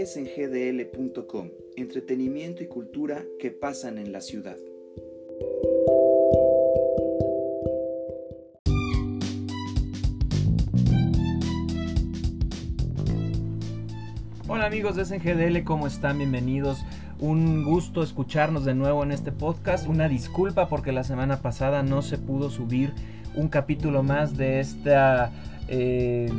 es en gdl.com, entretenimiento y cultura que pasan en la ciudad. Hola amigos de SNGDL, ¿cómo están? Bienvenidos. Un gusto escucharnos de nuevo en este podcast. Una disculpa porque la semana pasada no se pudo subir un capítulo más de esta eh,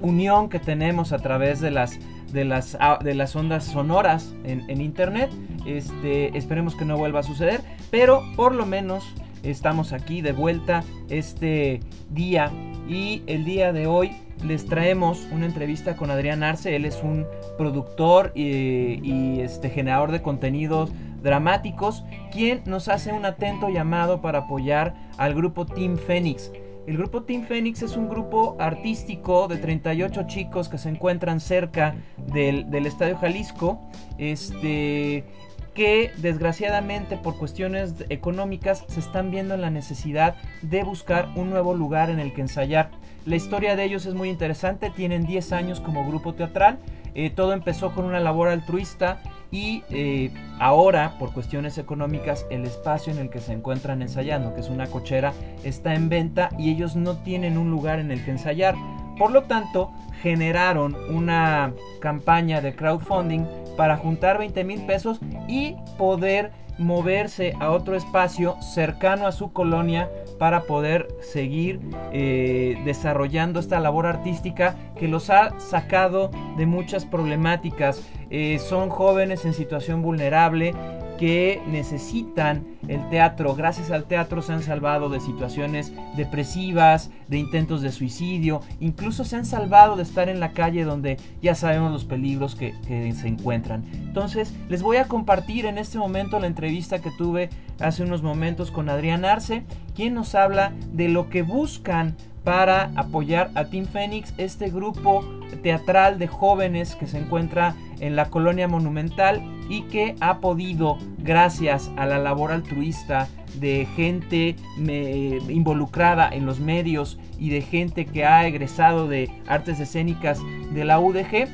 unión que tenemos a través de las de las, de las ondas sonoras en, en, internet. Este, esperemos que no vuelva a suceder, pero por lo menos estamos aquí de vuelta este día y el día de hoy les traemos una entrevista con Adrián Arce. Él es un productor y, este, generador de contenidos dramáticos, quien nos hace un atento llamado para apoyar al grupo Team Phoenix. El grupo Team Phoenix es un grupo artístico de 38 chicos que se encuentran cerca del, Estadio Jalisco. Este, que desgraciadamente por cuestiones económicas se están viendo en la necesidad de buscar un nuevo lugar en el que ensayar. La historia de ellos es muy interesante, tienen 10 años como grupo teatral, eh, todo empezó con una labor altruista y eh, ahora por cuestiones económicas el espacio en el que se encuentran ensayando, que es una cochera, está en venta y ellos no tienen un lugar en el que ensayar. Por lo tanto, generaron una campaña de crowdfunding para juntar 20 mil pesos y poder moverse a otro espacio cercano a su colonia para poder seguir eh, desarrollando esta labor artística que los ha sacado de muchas problemáticas. Eh, son jóvenes en situación vulnerable que necesitan el teatro. Gracias al teatro se han salvado de situaciones depresivas, de intentos de suicidio, incluso se han salvado de estar en la calle donde ya sabemos los peligros que, se encuentran. Entonces les voy a compartir en este momento la entrevista que tuve hace unos momentos con Adrián Arce, quien nos habla de lo que buscan para apoyar a Team Phoenix, este grupo teatral de jóvenes que se encuentra en la colonia monumental y que ha podido, gracias a la labor altruista de gente involucrada en los medios y de gente que ha egresado de artes escénicas de la UDG,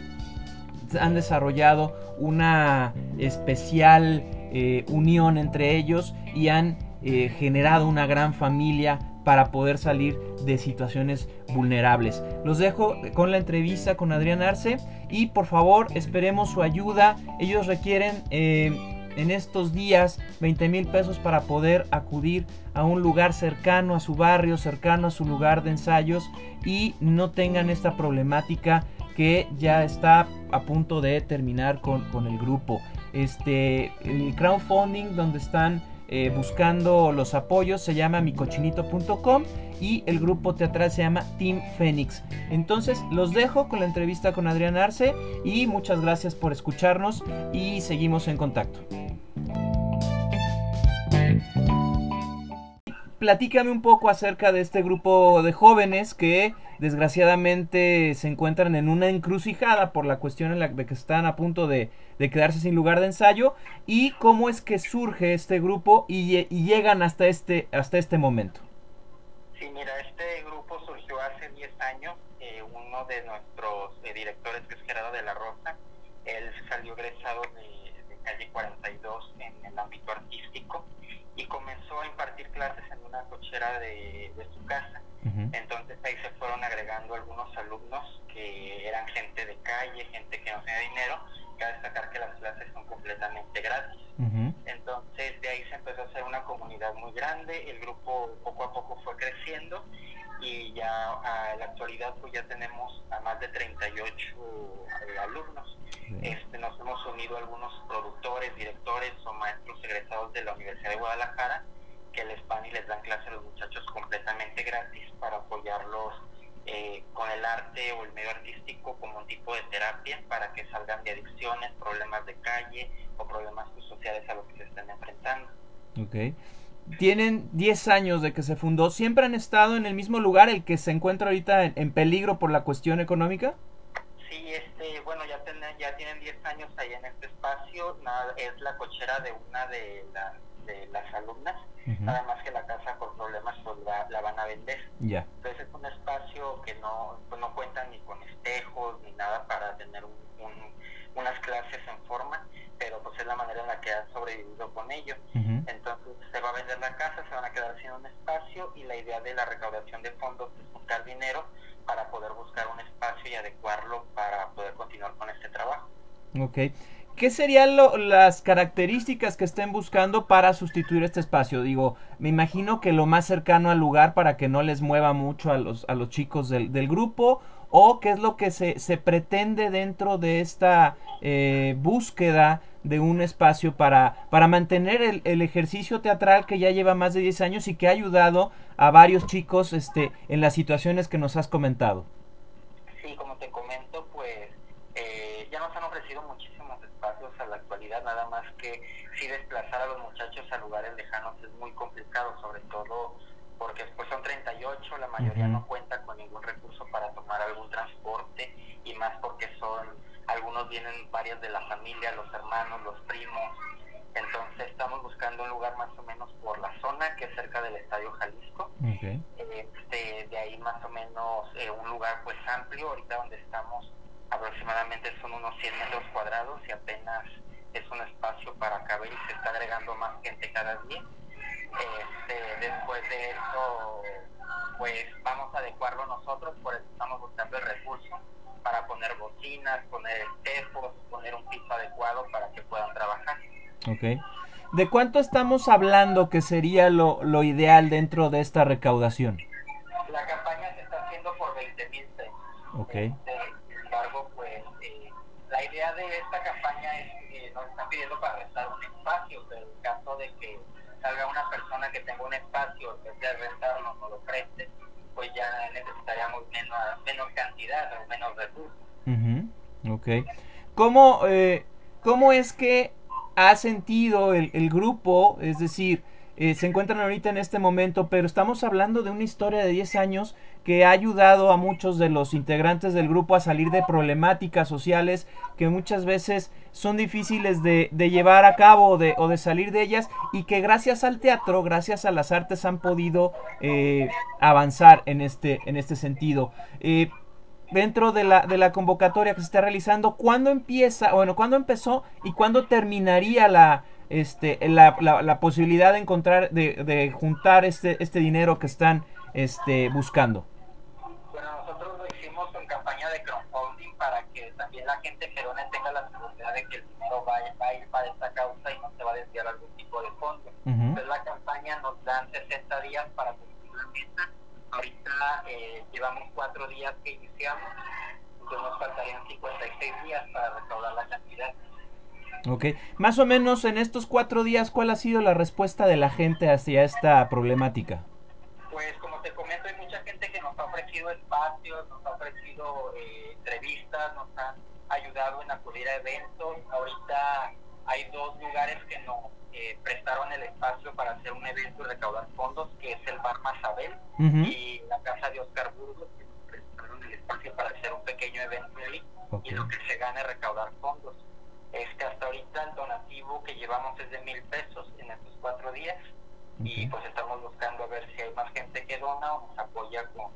han desarrollado una especial eh, unión entre ellos y han eh, generado una gran familia para poder salir de situaciones vulnerables. Los dejo con la entrevista con Adrián Arce y por favor esperemos su ayuda. Ellos requieren eh, en estos días 20 mil pesos para poder acudir a un lugar cercano a su barrio, cercano a su lugar de ensayos y no tengan esta problemática que ya está a punto de terminar con, con el grupo. Este, el crowdfunding donde están eh, buscando los apoyos se llama micochinito.com y el grupo teatral se llama Team Phoenix. Entonces los dejo con la entrevista con Adrián Arce y muchas gracias por escucharnos y seguimos en contacto. Platícame un poco acerca de este grupo de jóvenes que desgraciadamente se encuentran en una encrucijada por la cuestión en la de que están a punto de, quedarse sin lugar de ensayo y cómo es que surge este grupo y, llegan hasta este, hasta este momento. Sí, mira, este grupo surgió hace 10 años. Eh, uno de nuestros eh, directores, que es Gerardo de la Rosa, él salió egresado de, de calle 42 en el ámbito artístico y comenzó a impartir clases en una cochera de, de su casa entonces ahí se fueron agregando algunos alumnos que eran gente de calle, gente que no tenía dinero. Destacar que las clases son completamente gratis. Entonces de ahí se empezó a hacer una comunidad muy grande. El grupo poco a poco fue creciendo y ya a la actualidad pues ya tenemos a más de 38 eh, alumnos. Este, nos hemos unido algunos productores, directores o maestros egresados de la Universidad de Guadalajara que les van y les dan clase a los muchachos completamente gratis para apoyarlos eh, con el arte o el medio artístico como un tipo de terapia para que salgan de adicciones, problemas de calle o problemas sociales a los que se están enfrentando. Ok. Tienen 10 años de que se fundó. ¿Siempre han estado en el mismo lugar, el que se encuentra ahorita en, peligro por la cuestión económica? Sí, este, bueno, ya, ya tienen 10 años ahí en este espacio. Nada, es la cochera de una de, de las alumnas Nada más que la casa por problemas pues, la, la, van a vender. Yeah. Entonces es un espacio que no, pues, no cuenta ni con espejos ni nada para tener un, unas clases en forma, pero pues es la manera en la que han sobrevivido con ello. Entonces se va a vender la casa, se van a quedar sin un espacio y la idea de la recaudación de fondos es buscar dinero para poder buscar un espacio y adecuarlo para poder continuar con este trabajo. Ok. ¿Qué serían las características que estén buscando para sustituir este espacio? Digo, me imagino que lo más cercano al lugar para que no les mueva mucho a los, a los chicos del, del grupo o qué es lo que se, se pretende dentro de esta eh, búsqueda de un espacio para, para mantener el, el, ejercicio teatral que ya lleva más de 10 años y que ha ayudado a varios chicos este, en las situaciones que nos has comentado. Sí, como te comento, pues eh, ya nos han ofrecido muchísimos espacios a la actualidad, nada más que si desplazar a los muchachos a lugares lejanos es muy complicado, sobre todo porque pues son 38, la mayoría no cuenta con ningún recurso para tomar algún transporte y más porque son, algunos vienen varias de la familia, los hermanos, los primos, entonces estamos buscando un lugar más o menos por la zona que es cerca del Estadio Jalisco, este, de ahí más o menos eh, un lugar pues amplio, ahorita donde estamos aproximadamente son unos 100 metros cuadrados y apenas es un espacio para caber y se está agregando más gente cada día este, después de eso, pues vamos a adecuarlo nosotros, por eso estamos buscando el recurso para poner bocinas, poner espejos, poner un piso adecuado para que puedan trabajar. Ok. ¿De cuánto estamos hablando que sería lo, lo ideal dentro de esta recaudación? La campaña se está haciendo por 20 mil pesos. Ok. Este, sin embargo, pues eh, la idea de esta pidiendo para restar un espacio, pero en caso de que salga una persona que tenga un espacio, que sea rentarlo o lo preste, pues ya necesitaríamos menos, cantidad o menos recursos. Uh Ok. ¿Cómo, eh, ¿Cómo es que ha sentido el, el grupo? Es decir, eh, se encuentran ahorita en este momento, pero estamos hablando de una historia de 10 años que ha ayudado a muchos de los integrantes del grupo a salir de problemáticas sociales que muchas veces son difíciles de, llevar a cabo o de, o de, salir de ellas y que gracias al teatro, gracias a las artes han podido eh, avanzar en este, en este sentido. Eh, dentro de la, de la convocatoria que se está realizando, ¿cuándo empieza, bueno, cuándo empezó y cuándo terminaría la, este, la, la, la posibilidad de encontrar, de, de, juntar este, este dinero que están este, buscando? Bueno, nosotros lo hicimos en campaña de crowdfunding para que también la gente gerona tenga la seguridad de que el dinero va, va, a ir para esta causa y no se va a desviar algún tipo de fondo. Uh -huh. Entonces la campaña nos dan 60 días para cumplir la meta. Ahorita eh, llevamos cuatro días que iniciamos, entonces nos faltarían 56 días para recaudar la cantidad. Ok, más o menos en estos cuatro días, ¿cuál ha sido la respuesta de la gente hacia esta problemática? Pues como te comento, hay mucha gente que nos ha ofrecido espacios, nos ha ofrecido eh, entrevistas, nos han ayudado en acudir a eventos. Ahorita hay dos lugares que nos eh, prestaron el espacio para hacer un evento y recaudar fondos, que es el Bar Mazabel uh -huh. y la Casa de Oscar Burgos, que nos prestaron el espacio para hacer un pequeño evento ahí okay. y lo que se gane recaudar fondos. Este, hasta ahorita el donativo que llevamos es de mil pesos en estos cuatro días okay. y pues estamos buscando a ver si hay más gente que dona o nos apoya con,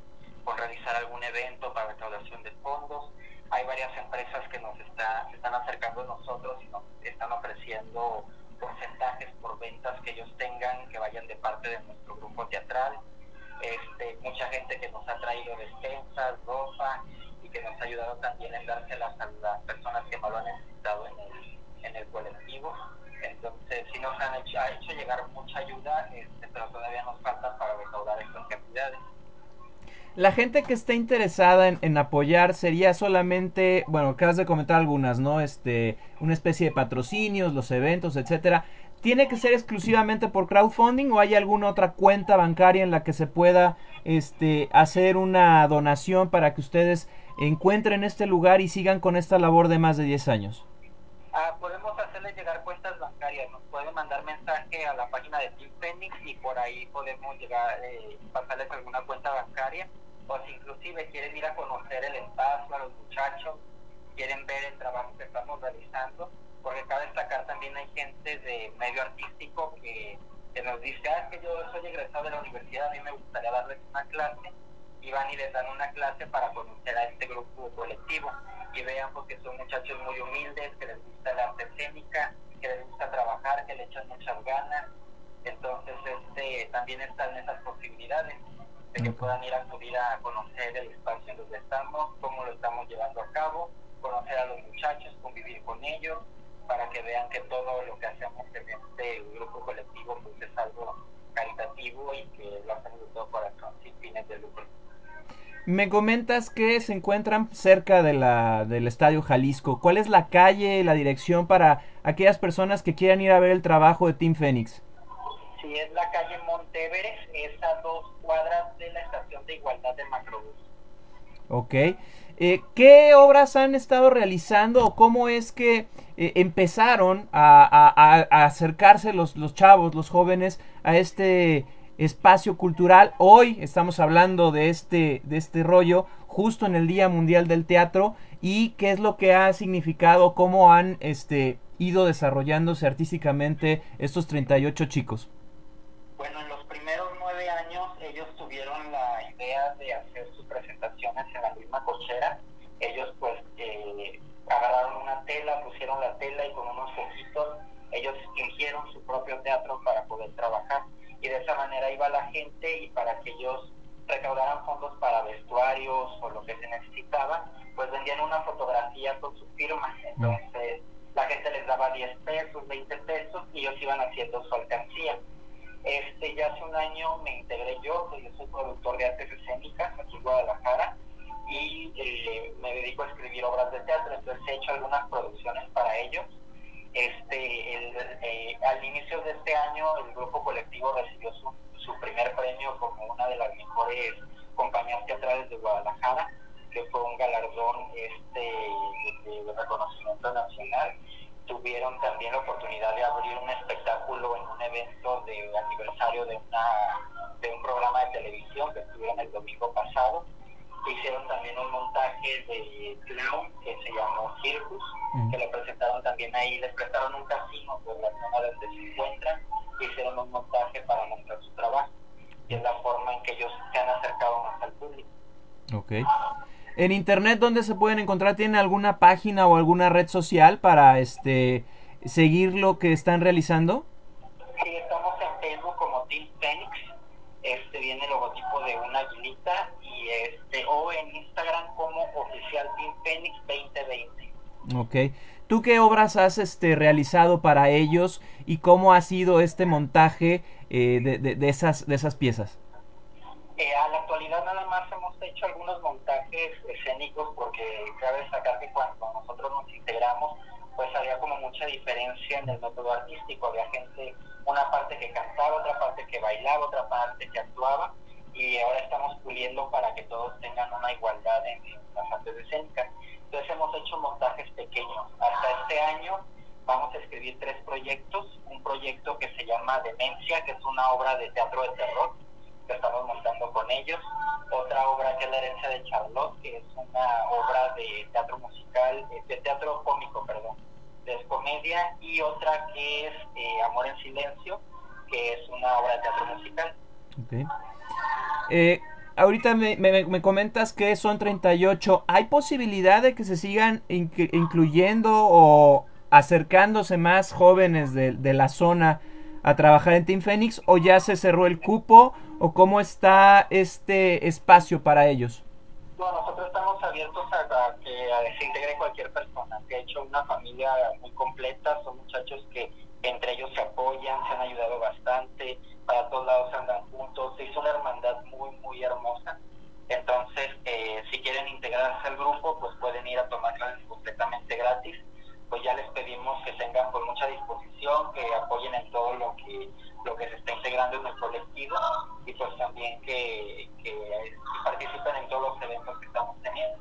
con realizar algún evento para recaudación de fondos. Hay varias empresas que nos está, se están acercando a nosotros y nos están ofreciendo porcentajes por ventas que ellos tengan que vayan de parte de nuestro grupo teatral. Este, mucha gente que nos ha traído despensas, ropa y que nos ha ayudado también en dárselas a las personas que más lo han necesitado en el, en el colectivo. Entonces, sí nos han hecho, ha hecho llegar mucha ayuda, este, pero todavía nos falta para recaudar estas cantidades. La gente que esté interesada en, en, apoyar sería solamente, bueno, acabas de comentar algunas, ¿no? Este, una especie de patrocinios, los eventos, etcétera. ¿Tiene que ser exclusivamente por crowdfunding o hay alguna otra cuenta bancaria en la que se pueda este, hacer una donación para que ustedes encuentren este lugar y sigan con esta labor de más de 10 años? Hacerles llegar cuentas bancarias, nos pueden mandar mensaje a la página de Team Phoenix y por ahí podemos llegar, eh, pasarles alguna cuenta bancaria. O si inclusive quieren ir a conocer el espacio a los muchachos, quieren ver el trabajo que estamos realizando, porque cabe destacar también hay gente de medio artístico que, que nos dice, ah, es que yo soy egresado de la universidad, a mí me gustaría darles una clase, y van y les dan una clase para conocer a este grupo colectivo y vean porque son muchachos muy humildes, que les gusta la arte escénica, que les gusta trabajar, que le echan muchas ganas. Entonces, este, también están esas posibilidades de que puedan ir a acudir a conocer el espacio en donde estamos, cómo lo estamos llevando a cabo, conocer a los muchachos, convivir con ellos, para que vean que todo lo que hacemos en este grupo colectivo pues, es algo caritativo y que lo hacemos de todo corazón, sin fines de lucro. Me comentas que se encuentran cerca de la, del Estadio Jalisco. ¿Cuál es la calle, la dirección para aquellas personas que quieran ir a ver el trabajo de Team Fénix? Sí, es la calle Monteveres, es a dos cuadras de la estación de igualdad de Macrobús. Ok. Eh, ¿Qué obras han estado realizando o cómo es que eh, empezaron a, a, a acercarse los, los, chavos, los jóvenes a este espacio cultural? Hoy estamos hablando de este, de este rollo justo en el Día Mundial del Teatro y qué es lo que ha significado, cómo han este, ido desarrollándose artísticamente estos 38 chicos. Bueno, en los primeros nueve años ellos tuvieron la idea de hacer sus presentaciones en la misma cochera. Ellos pues eh, agarraron una tela, pusieron la tela y con unos ojitos ellos fingieron su propio teatro para poder trabajar. Y de esa manera iba la gente y para que ellos recaudaran fondos para vestuarios o lo que se necesitaba, pues vendían una fotografía con su firma. Entonces la gente les daba 10 pesos, 20 pesos y ellos iban haciendo su alcancía. Este, ya hace un año me integré yo, yo soy productor de artes escénicas aquí en Guadalajara y eh, me dedico a escribir obras de teatro, entonces he hecho algunas producciones para ellos. Este, el, eh, al inicio de este año el grupo colectivo recibió su, su primer premio como una de las mejores compañías teatrales de Guadalajara, que fue un galardón este, de, de reconocimiento nacional tuvieron también la oportunidad de abrir un espectáculo en un evento de aniversario de una de un programa de televisión que estuvieron el domingo pasado. Hicieron también un montaje de clown que se llamó Circus, que lo presentaron también ahí, les prestaron un casino por la zona donde se encuentran, hicieron un montaje para mostrar su trabajo. Y es la forma en que ellos se han acercado más al público. Okay. En internet, ¿dónde se pueden encontrar? ¿Tienen alguna página o alguna red social para este seguir lo que están realizando? Sí, estamos en Facebook como Team Phoenix. Este viene el logotipo de una aguilita y este o en Instagram como oficial Team Phoenix 2020. Ok. ¿Tú qué obras has este, realizado para ellos y cómo ha sido este montaje eh, de, de, de, esas, de esas piezas? Eh, a la actualidad nada más hemos hecho algunos montajes escénicos porque cabe destacar que cuando nosotros nos integramos pues había como mucha diferencia en el método artístico, había gente, una parte que cantaba, otra parte que bailaba, otra parte que actuaba y ahora estamos puliendo para que todos tengan una igualdad en, las artes escénicas. Entonces hemos hecho montajes pequeños. Hasta este año vamos a escribir tres proyectos, un proyecto que se llama Demencia, que es una obra de teatro de terror, que estamos montando con ellos. Otra obra que es La herencia de Charlotte, que es una obra de teatro musical, eh, de teatro cómico, perdón, de comedia. Y otra que es eh, Amor en Silencio, que es una obra de teatro musical. Eh, ahorita me, me, me, comentas que son 38. ¿Hay posibilidad de que se sigan in incluyendo o acercándose más jóvenes de, la zona a trabajar en Team Phoenix o ya se cerró el cupo o cómo está este espacio para ellos? No, nosotros estamos abiertos a, que se integre cualquier persona. De hecho, una familia muy completa, son muchachos que entre ellos se apoyan, se han ayudado bastante, para todos lados andan juntos, se hizo una hermandad muy, muy hermosa. Entonces, eh, si quieren integrarse al grupo, pues pueden ir a tomar clases completamente gratis. Pues ya les pedimos que tengan con mucha disposición, que apoyen en todo lo que lo que se está integrando en el colectivo y pues también que, que, que participen en todos los eventos que estamos teniendo.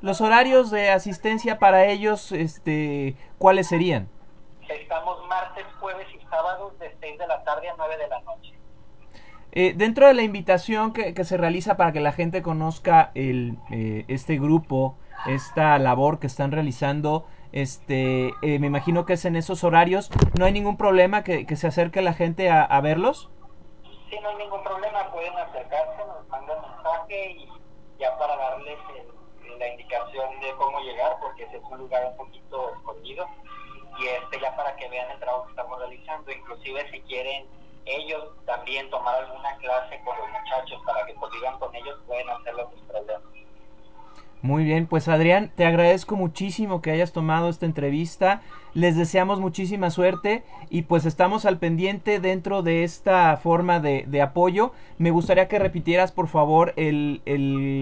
Los horarios de asistencia para ellos, este, ¿cuáles serían? Estamos martes, jueves y sábados de 6 de la tarde a 9 de la noche. Eh, dentro de la invitación que, que, se realiza para que la gente conozca el, eh, este grupo, esta labor que están realizando, este, eh, me imagino que es en esos horarios. ¿No hay ningún problema que, que se acerque la gente a, a, verlos? Sí, no hay ningún problema. Pueden acercarse, nos mandan mensaje y ya para darles el, la indicación de cómo llegar, porque ese es un lugar un poquito escondido. Y este ya para que vean el trabajo que estamos realizando, inclusive si quieren ellos también tomar alguna clase con los muchachos para que convivan con ellos, pueden hacerlo sin problema. Muy bien, pues Adrián, te agradezco muchísimo que hayas tomado esta entrevista. Les deseamos muchísima suerte y pues estamos al pendiente dentro de esta forma de, apoyo. Me gustaría que repitieras por favor el,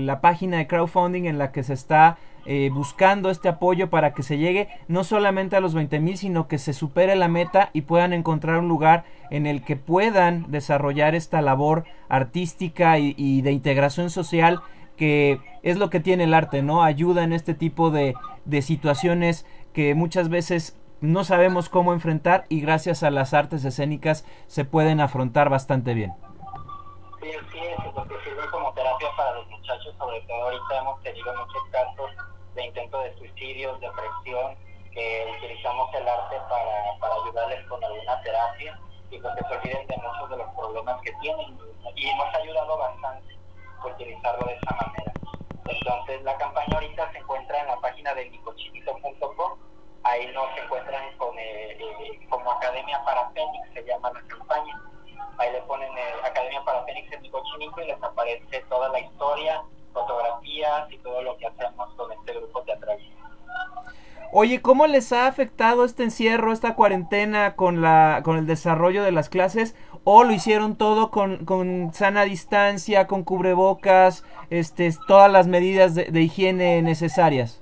la página de crowdfunding en la que se está eh, buscando este apoyo para que se llegue no solamente a los 20 mil, sino que se supere la meta y puedan encontrar un lugar en el que puedan desarrollar esta labor artística y, de integración social que es lo que tiene el arte, ¿no? Ayuda en este tipo de, de situaciones que muchas veces no sabemos cómo enfrentar y gracias a las artes escénicas se pueden afrontar bastante bien. Sí, sí, porque sirve como terapia para los muchachos, sobre todo ahorita hemos tenido muchos casos de intento de suicidio, depresión, que utilizamos el arte para, para ayudarles con alguna terapia y pues que se olviden de muchos de los problemas que tienen y nos ha ayudado bastante utilizarlo de esa manera. Entonces la campaña ahorita se encuentra en la página de micochinito.com, ahí nos encuentran con, eh, eh, como Academia para Fénix, se llama la campaña. Ahí le ponen eh, Academia para Fénix en Micochinito y les aparece toda la historia, fotografías y todo lo que hacemos con este grupo teatral. Oye, ¿cómo les ha afectado este encierro, esta cuarentena con la con el desarrollo de las clases? ¿O lo hicieron todo con, con sana distancia, con cubrebocas, este, todas las medidas de, de, higiene necesarias?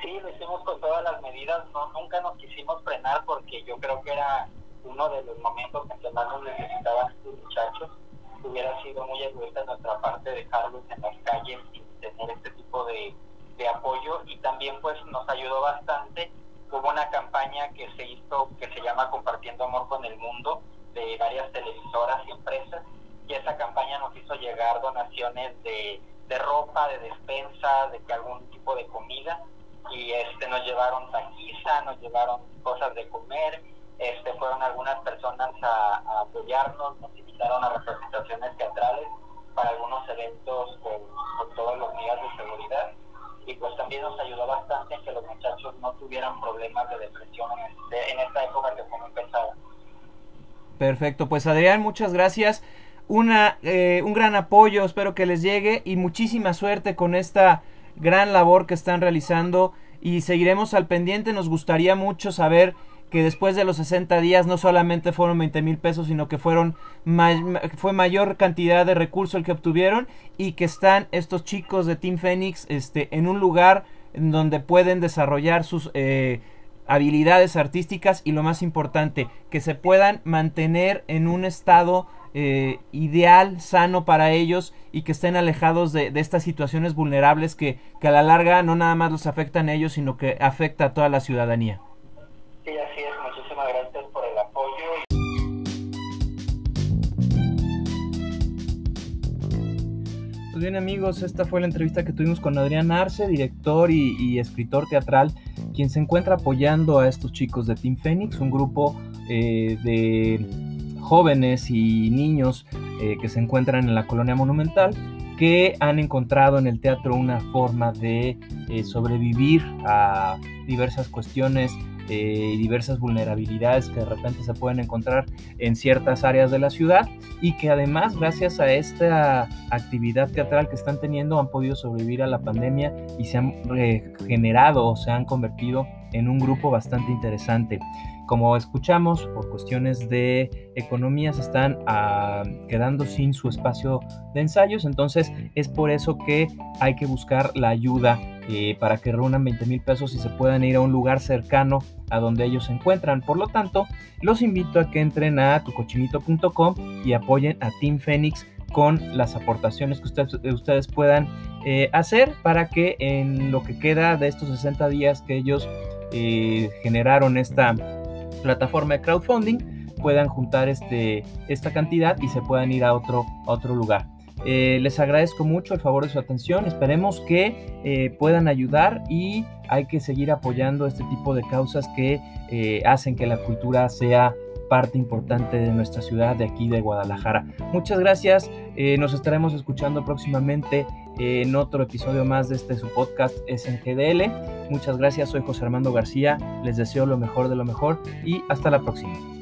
Sí, lo hicimos con todas las medidas. No, nunca nos quisimos frenar porque yo creo que era uno de los momentos en que más nos necesitaban estos muchachos. Hubiera sido muy egoísta nuestra parte dejarlos en las calles sin tener este tipo de de apoyo. Y también pues nos ayudó bastante. Hubo una campaña que se hizo que se llama Compartiendo Amor con el Mundo de varias televisoras y empresas. Y esa campaña nos hizo llegar donaciones de, de ropa, de despensa, de que algún tipo de comida. Y este nos llevaron taquiza, nos llevaron cosas de comer, este fueron algunas personas a, a apoyarnos, nos invitaron a representaciones teatrales para algunos eventos con, con todos los días de seguridad y pues también nos ayudó bastante en que los muchachos no tuvieran problemas de depresión en, este, en esta época que fue muy pesada. Perfecto, pues Adrián, muchas gracias. Una, eh, un gran apoyo, espero que les llegue y muchísima suerte con esta gran labor que están realizando y seguiremos al pendiente. Nos gustaría mucho saber que después de los 60 días no solamente fueron 20 mil pesos, sino que fueron fue mayor cantidad de recursos el que obtuvieron y que están estos chicos de Team Phoenix este, en un lugar en donde pueden desarrollar sus eh, habilidades artísticas y lo más importante, que se puedan mantener en un estado eh, ideal, sano para ellos y que estén alejados de, estas situaciones vulnerables que, que a la larga no nada más los afectan a ellos, sino que afecta a toda la ciudadanía. Sí, así es. Muchísimas gracias por el apoyo. Pues bien amigos, esta fue la entrevista que tuvimos con Adrián Arce, director y, escritor teatral, quien se encuentra apoyando a estos chicos de Team Phoenix, un grupo eh, de jóvenes y niños eh, que se encuentran en la colonia monumental que han encontrado en el teatro una forma de eh, sobrevivir a diversas cuestiones diversas vulnerabilidades que de repente se pueden encontrar en ciertas áreas de la ciudad y que además gracias a esta actividad teatral que están teniendo han podido sobrevivir a la pandemia y se han regenerado o se han convertido en un grupo bastante interesante. Como escuchamos, por cuestiones de economía se están uh, quedando sin su espacio de ensayos, entonces es por eso que hay que buscar la ayuda eh, para que reúnan 20 mil pesos y se puedan ir a un lugar cercano a donde ellos se encuentran. Por lo tanto, los invito a que entren a tucochinito.com y apoyen a Team Phoenix con las aportaciones que ustedes, ustedes puedan eh, hacer para que en lo que queda de estos 60 días que ellos eh, generaron esta plataforma de crowdfunding puedan juntar este, esta cantidad y se puedan ir a otro lugar. Eh, les agradezco mucho el favor de su atención. Esperemos que eh, puedan ayudar y hay que seguir apoyando este tipo de causas que eh, hacen que la cultura sea parte importante de nuestra ciudad de aquí de Guadalajara. Muchas gracias, nos estaremos escuchando próximamente en otro episodio más de este su podcast es en GDL. Muchas gracias, soy José Armando García, les deseo lo mejor de lo mejor y hasta la próxima.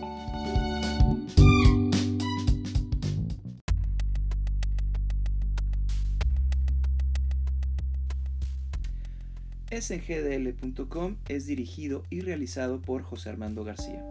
sngdl.com es dirigido y realizado por José Armando García.